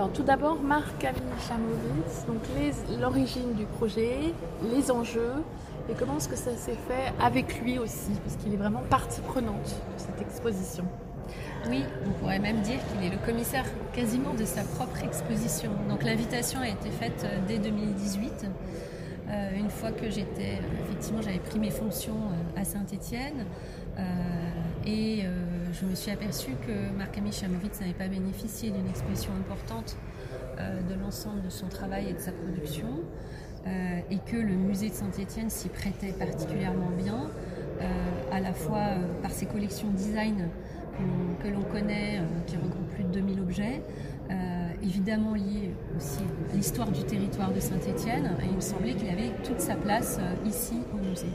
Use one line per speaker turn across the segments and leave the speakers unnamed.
Alors tout d'abord, Marc Chamovitz, donc l'origine du projet, les enjeux et comment est-ce que ça s'est fait avec lui aussi, parce qu'il est vraiment partie prenante de cette exposition.
Oui, on pourrait même dire qu'il est le commissaire quasiment de sa propre exposition. Donc l'invitation a été faite euh, dès 2018. Euh, une fois que j'étais, effectivement, j'avais pris mes fonctions euh, à Saint-Étienne et je me suis aperçue que Marc-Ami Chamovitz n'avait pas bénéficié d'une exposition importante de l'ensemble de son travail et de sa production et que le musée de Saint-Étienne s'y prêtait particulièrement bien, à la fois par ses collections design que l'on connaît, euh, qui regroupe plus de 2000 objets, euh, évidemment lié aussi à l'histoire du territoire de Saint-Étienne, et il me semblait qu'il avait toute sa place euh, ici au musée.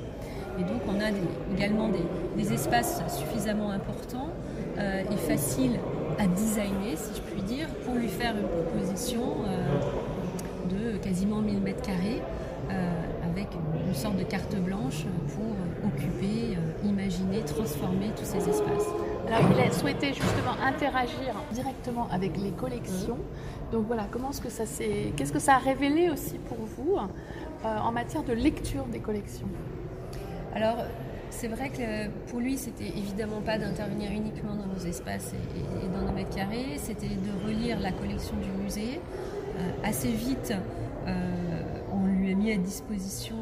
Et donc on a également des, espaces suffisamment importants et faciles à designer, si je puis dire, pour lui faire une proposition de quasiment 1000 mètres carrés avec une sorte de carte blanche pour occuper, imaginer, transformer tous ces espaces.
Alors, il a souhaité justement interagir directement avec les collections. Donc voilà, comment est-ce que ça s'est, qu'est-ce que ça a révélé aussi pour vous euh, en matière de lecture des collections?
Alors, c'est vrai que pour lui, c'était évidemment pas d'intervenir uniquement dans nos espaces et, dans nos mètres carrés, c'était de relire la collection du musée. Euh, assez vite, euh, on lui a mis à disposition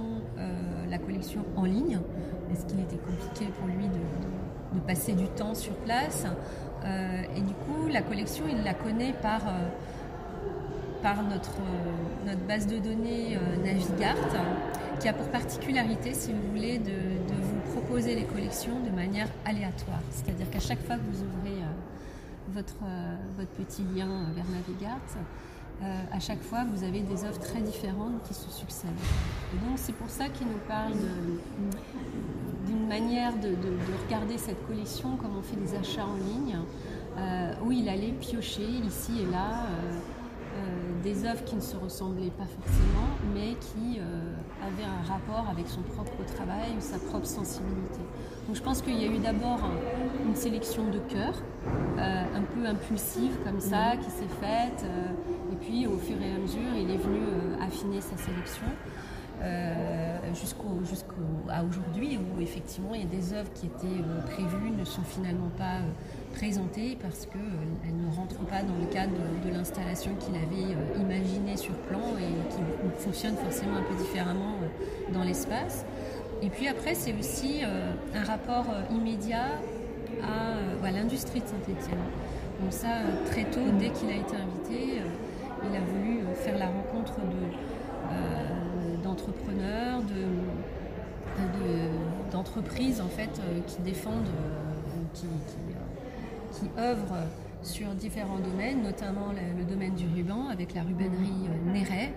la collection en ligne, est-ce qu'il était compliqué pour lui de passer du temps sur place. Euh, et du coup, la collection, il la connaît par, euh, par notre, euh, notre base de données Navigart, qui a pour particularité, si vous voulez, de, vous proposer les collections de manière aléatoire. C'est-à-dire qu'à chaque fois que vous ouvrez votre, votre petit lien vers Navigart, à chaque fois, vous avez des offres très différentes qui se succèdent. Et donc, c'est pour ça qu'il nous parle d'une manière de, regarder cette collection comme on fait des achats en ligne, euh, où il allait piocher ici et là euh, euh, des œuvres qui ne se ressemblaient pas forcément, mais qui avaient un rapport avec son propre travail ou sa propre sensibilité. Donc je pense qu'il y a eu d'abord une sélection de cœur, un peu impulsive comme ça, qui s'est faite, et puis au fur et à mesure, il est venu affiner sa sélection. Euh, jusqu'à aujourd'hui où effectivement il y a des œuvres qui étaient euh, prévues ne sont finalement pas euh, présentées parce qu'elles ne rentrent pas dans le cadre de, l'installation qu'il avait imaginée sur plan et qui fonctionne forcément un peu différemment dans l'espace. Et puis après, c'est aussi un rapport immédiat à, l'industrie de Saint-Étienne. Donc ça, très tôt, dès qu'il a été invité, il a voulu faire la rencontre de d'entrepreneurs, d'entreprises en fait euh, qui défendent, euh, qui, euh, qui, œuvrent sur différents domaines, notamment le, domaine du ruban avec la rubanerie Néret,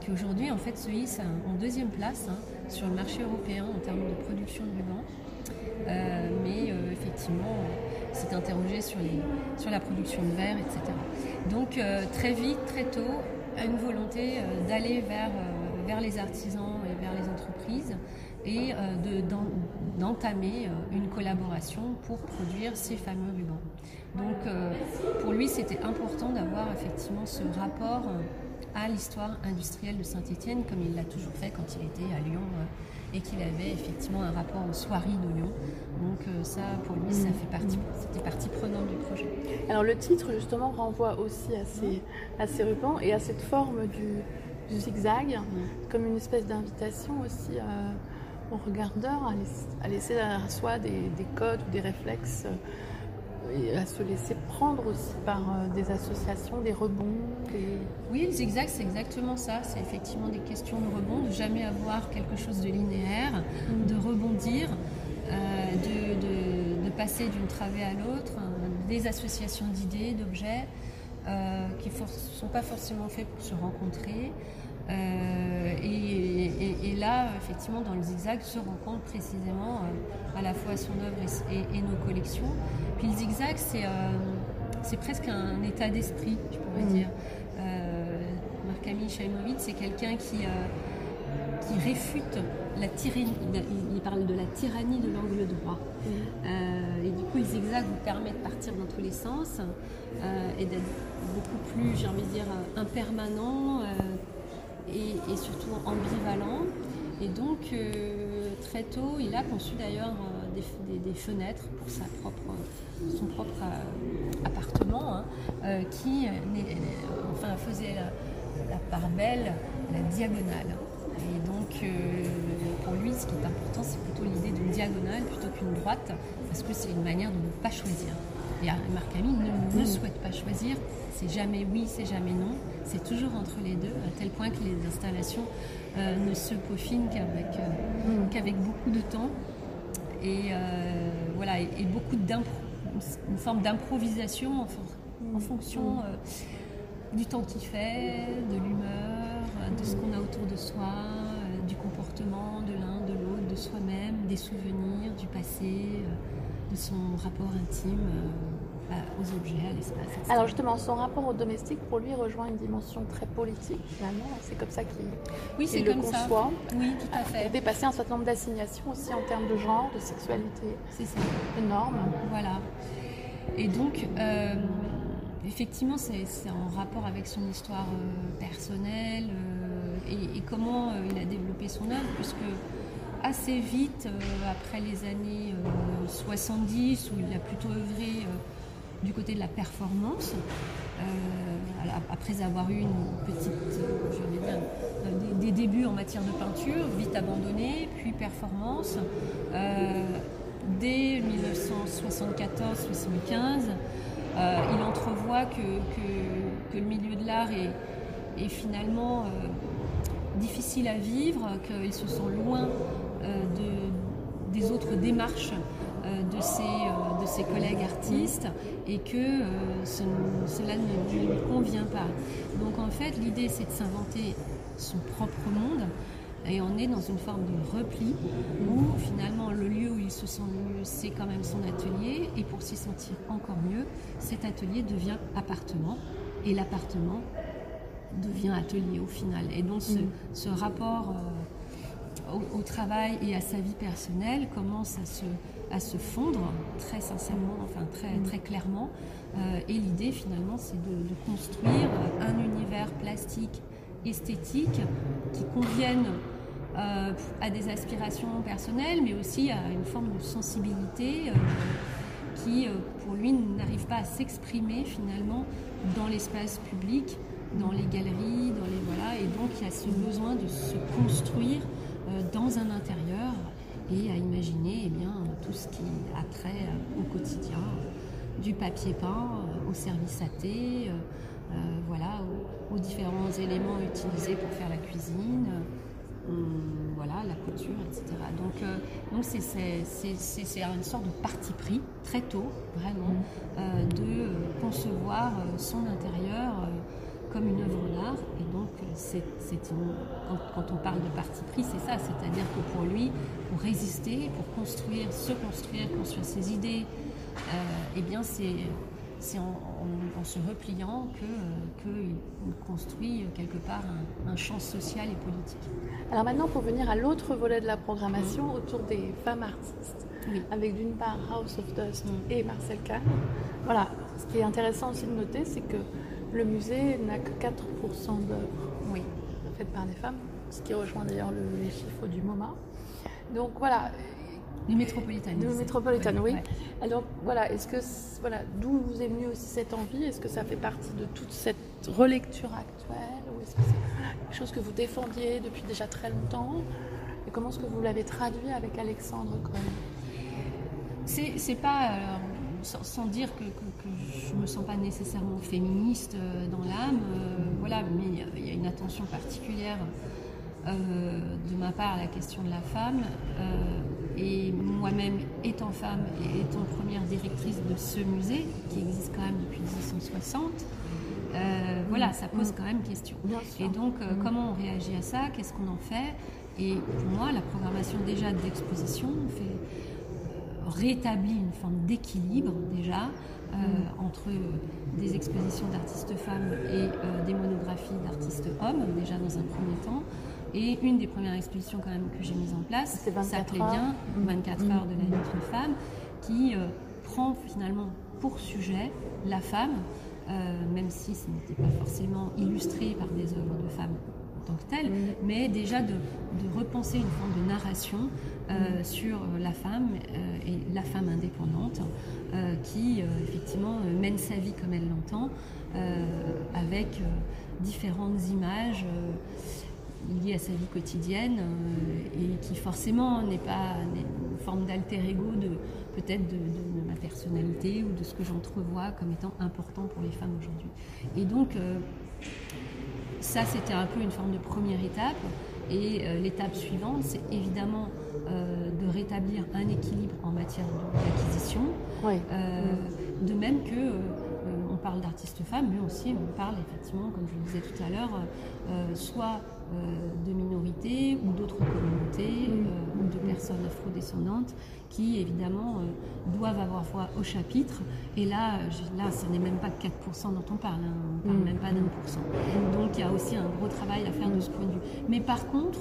qui aujourd'hui en fait se hisse en deuxième place hein, sur le marché européen en termes de production de ruban. mais effectivement, s'est interrogé sur, les, sur la production de verre, etc. Donc très vite, très tôt, une volonté d'aller vers vers les artisans et vers les entreprises et euh, d'entamer euh, une collaboration pour produire ces fameux rubans. Donc euh, pour lui, c'était important d'avoir effectivement ce rapport à l'histoire industrielle de Saint-Étienne, comme il l'a toujours fait quand il était à Lyon et qu'il avait effectivement un rapport aux soieries de Lyon. Donc ça, pour lui, ça fait partie, c'était partie prenante du projet.
Alors le titre, justement, renvoie aussi à ces, à ces rubans et à cette forme du, du zigzag, comme une espèce d'invitation aussi euh, aux regardeurs à laisser, derrière soi des, codes ou des réflexes euh, et à se laisser prendre aussi par euh, des associations, des rebonds.
Oui, le zigzag, c'est exactement ça. C'est effectivement des questions de rebond, de jamais avoir quelque chose de linéaire, mm. de rebondir, de, de, passer d'une travée à l'autre, des associations d'idées, d'objets. Euh, qui ne sont pas forcément faits pour se rencontrer. Euh, et, là, effectivement, dans le zigzag se rencontre précisément euh, à la fois son œuvre et, nos collections. Puis le zigzag, c'est presque un état d'esprit, je pourrais mmh. dire. Marc-Ami Chaïmovitz, c'est quelqu'un qui, qui réfute la tyrannie, il, parle de la tyrannie de l'angle droit. et du coup, le zigzag vous permet de partir dans tous les sens et d'être beaucoup plus, j'ai envie de dire, impermanent et, surtout ambivalent. Et donc, très tôt, il a conçu d'ailleurs des, des, fenêtres pour sa propre, son propre appartement, hein, qui enfin, faisait la, la part belle, la diagonale. Et donc, euh, pour lui, ce qui est important, c'est plutôt l'idée d'une diagonale plutôt qu'une droite, parce que c'est une manière de ne pas choisir. Et Marc Camille ne, mm. souhaite pas choisir, c'est jamais oui, c'est jamais non, c'est toujours entre les deux, à tel point que les installations euh, ne se peaufinent qu'avec euh, mm. qu'avec beaucoup de temps et voilà et, beaucoup une forme d'improvisation en, fonction mm. du temps qu'il fait, de l'humeur de ce qu'on a autour de soi, euh, du comportement de l'un, de l'autre, de soi-même, des souvenirs, du passé, euh, de son rapport intime euh, aux objets, à l'espace.
Alors justement, son rapport au domestique, pour lui, rejoint une dimension très politique, finalement. C'est comme ça qu'il
oui, c'est
le
comme
conçoit.
Ça. Oui, tout à fait.
Dépasser un certain nombre d'assignations aussi en termes de genre, de sexualité.
C'est ça.
De normes.
Voilà. Et donc, effectivement, c'est en rapport avec son histoire personnelle et, comment euh, il a développé son œuvre, puisque assez vite, euh, après les années 70, euh, où il a plutôt œuvré du côté de la performance, après avoir eu une petite, des, débuts en matière de peinture, vite abandonné, puis performance. dès 1974-75, il entrevoit que, que, le milieu de l'art est, finalement difficile à vivre, qu'ils se sont loin euh, de, des autres démarches euh, de, ses, euh, de ses collègues artistes et que cela ne lui convient pas. Donc en fait, l'idée c'est de s'inventer son propre monde et on est dans une forme de repli où finalement le lieu où il se sent mieux, c'est quand même son atelier et pour s'y sentir encore mieux, cet atelier devient appartement et l'appartement devient atelier au final. Et donc ce, mm. rapport euh, au, travail et à sa vie personnelle commence à se, à se fondre très sincèrement, enfin très, mm. très clairement. Euh, et l'idée finalement c'est de, construire un univers plastique, esthétique, qui convienne euh, à des aspirations personnelles, mais aussi à une forme de sensibilité qui, pour lui, n'arrive pas à s'exprimer finalement dans l'espace public dans les galeries, dans les voilà, et donc il y a ce besoin de se construire euh, dans un intérieur et à imaginer eh bien, tout ce qui a trait euh, au quotidien, du papier peint euh, au service à thé, voilà, aux, différents éléments utilisés pour faire la cuisine, voilà, la couture, etc. Donc, donc c'est, une sorte de parti pris très tôt, vraiment, mmh. de concevoir son intérieur comme une œuvre d'art. Et donc, c'est, quand, on parle de parti pris, c'est ça. C'est-à-dire que pour lui, pour résister, pour construire, se construire, construire ses idées, euh, eh bien, c'est, c'est en, se repliant que, euh, construit quelque part un, champ social et politique.
Alors maintenant, pour venir à l'autre volet de la programmation, autour des femmes artistes, avec d'une part House of Dust et Marcel Kahn. Voilà, ce qui est intéressant aussi de noter, c'est que le musée n'a que 4% d'œuvres oui. faites par des femmes, ce qui rejoint d'ailleurs les chiffres du MoMA. Donc voilà.
Du métropolitaine.
Du métropolitaine, oui. Alors voilà, est-ce que voilà, d'où vous est venue aussi cette envie? Est-ce que ça fait partie de toute cette relecture actuelle ou est-ce que c'est quelque chose que vous défendiez depuis déjà très longtemps? Et comment est-ce que vous l'avez traduit avec Alexandre Cohen?
C'est pas sans, dire que, je ne me sens pas nécessairement féministe euh, dans l'âme, euh, voilà, mais il y a une attention particulière euh, de ma part à la question de la femme. et moi-même, étant femme et étant première directrice de ce musée, qui existe quand même depuis 1960, voilà, ça pose quand même question. Et donc, comment on réagit à ça? Qu'est-ce qu'on en fait? Et pour moi, la programmation déjà d'exposition fait rétablit une forme d'équilibre déjà euh, entre des expositions d'artistes femmes et euh, des monographies d'artistes hommes, déjà dans un premier temps. Et une des premières expositions quand même que j'ai mise en place s'appelait bien 24 mmh. heures de la vie d'une femme, qui euh, prend finalement pour sujet la femme même si ce n'était pas forcément illustré par des œuvres de femmes tant que telles, mais déjà de, repenser une forme de narration sur la femme et la femme indépendante qui effectivement mène sa vie comme elle l'entend, avec différentes images liées à sa vie quotidienne et qui forcément n'est pas une forme d'alter ego de peut-être de, ma personnalité ou de ce que j'entrevois comme étant important pour les femmes aujourd'hui. Et donc ça c'était un peu une forme de première étape. Et l'étape suivante, c'est évidemment de rétablir un équilibre en matière d'acquisition. De même que on parle d'artistes femmes, mais aussi on parle effectivement, comme je le disais tout à l'heure, soit de minorités ou d'autres communautés ou de personnes afrodescendantes qui évidemment doivent avoir voix au chapitre. Et là, là ce n'est même pas 4% dont on parle, hein. on ne parle même pas d'un pour cent. Donc il y a aussi un gros travail à faire de ce point de vue. Mais par contre,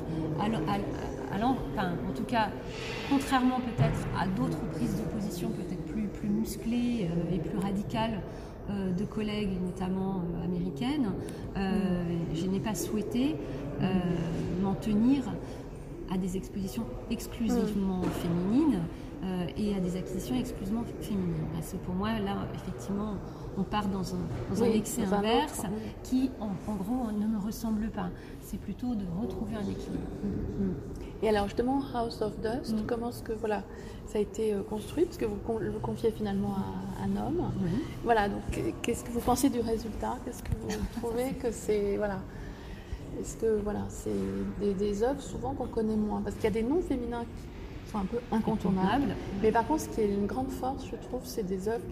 alors, enfin, en tout cas, contrairement peut-être à d'autres prises de position peut-être plus, plus musclées et plus radicales, de collègues, notamment américaines, je n'ai pas souhaité m'en tenir à des expositions exclusivement féminines et à des acquisitions exclusivement féminines. Parce que pour moi, là, effectivement, on part dans un, excès inverse qui, en, gros, ne me ressemble pas. C'est plutôt de retrouver un équilibre.
Et alors, justement, House of Dust, comment est-ce que voilà, ça a été construit? Parce que vous le confiez finalement à un homme. Voilà, donc qu'est-ce que vous pensez du résultat? Qu'est-ce que vous trouvez que c'est. Voilà. Est-ce que voilà, c'est des, des œuvres souvent qu'on connaît moins? Parce qu'il y a des noms féminins qui sont un peu incontournables. Mais par contre, ce qui est une grande force, je trouve, c'est des œuvres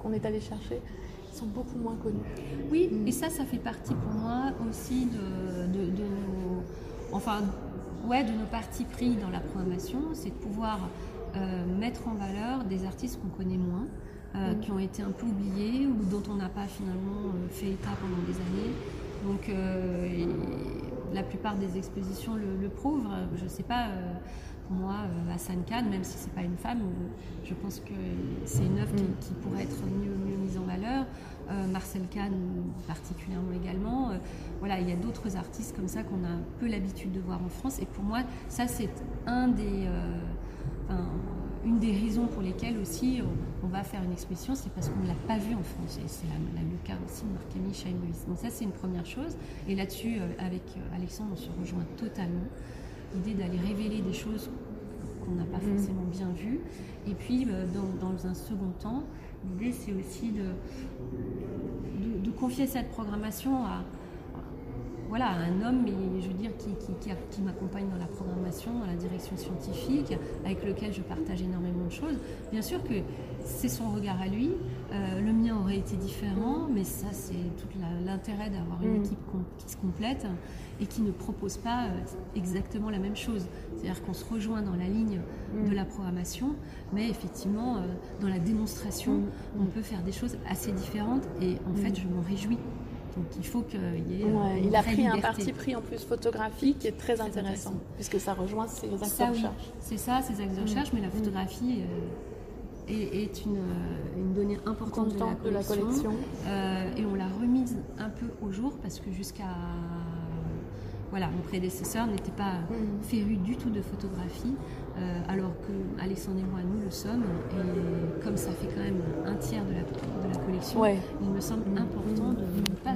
qu'on est allé chercher qui sont beaucoup moins connues.
Oui, et ça, ça fait partie pour moi aussi de, de, de nos, enfin, ouais, de nos partis pris dans la programmation, c'est de pouvoir mettre en valeur des artistes qu'on connaît moins. qui ont été un peu oubliés ou dont on n'a pas finalement fait état pendant des années. Donc la plupart des expositions le, prouvent. Je ne sais pas, pour moi, Hassan Khan, même si c'est pas une femme, je pense que c'est une œuvre qui, pourrait être mieux, mieux, mise en valeur. Marcel Kahn particulièrement également. voilà, il y a d'autres artistes comme ça qu'on a un peu l'habitude de voir en France. Et pour moi, ça c'est un des, une des raisons pour lesquelles aussi on, va faire une exposition, c'est parce qu'on ne l'a pas vu en France. Et c'est le cas aussi de Marc-Camille Chaimouis. Donc ça, c'est une première chose. Et là-dessus, avec Alexandre, on se rejoint totalement. L'idée d'aller révéler des choses qu'on n'a pas forcément bien vues. Et puis, dans, dans un second temps, l'idée, c'est aussi de, de, de, confier cette programmation à, voilà, un homme, mais je veux dire, qui, qui, qui m'accompagne dans la programmation, dans la direction scientifique, avec lequel je partage énormément de choses. Bien sûr que c'est son regard à lui. Euh, le mien aurait été différent, mais ça, c'est tout l'intérêt d'avoir une équipe qui se complète et qui ne propose pas exactement la même chose. C'est-à-dire qu'on se rejoint dans la ligne de la programmation, mais effectivement, dans la démonstration, on peut faire des choses assez différentes et en fait, je m'en réjouis. Donc il faut qu'il y ait.
Ouais, il a pris un parti pris en plus photographique qui est très, intéressant, puisque ça rejoint ses axes de recherche.
C'est ça, ses axes de recherche, mais la photographie est, une, une, donnée importante de la collection. et on l'a remise un peu au jour parce que jusqu'à voilà, mon prédécesseur n'était pas féru du tout de photographie, alors que Alexandre et moi, nous le sommes. Et comme ça fait quand même un tiers de la, de la collection, il me semble important de ne pas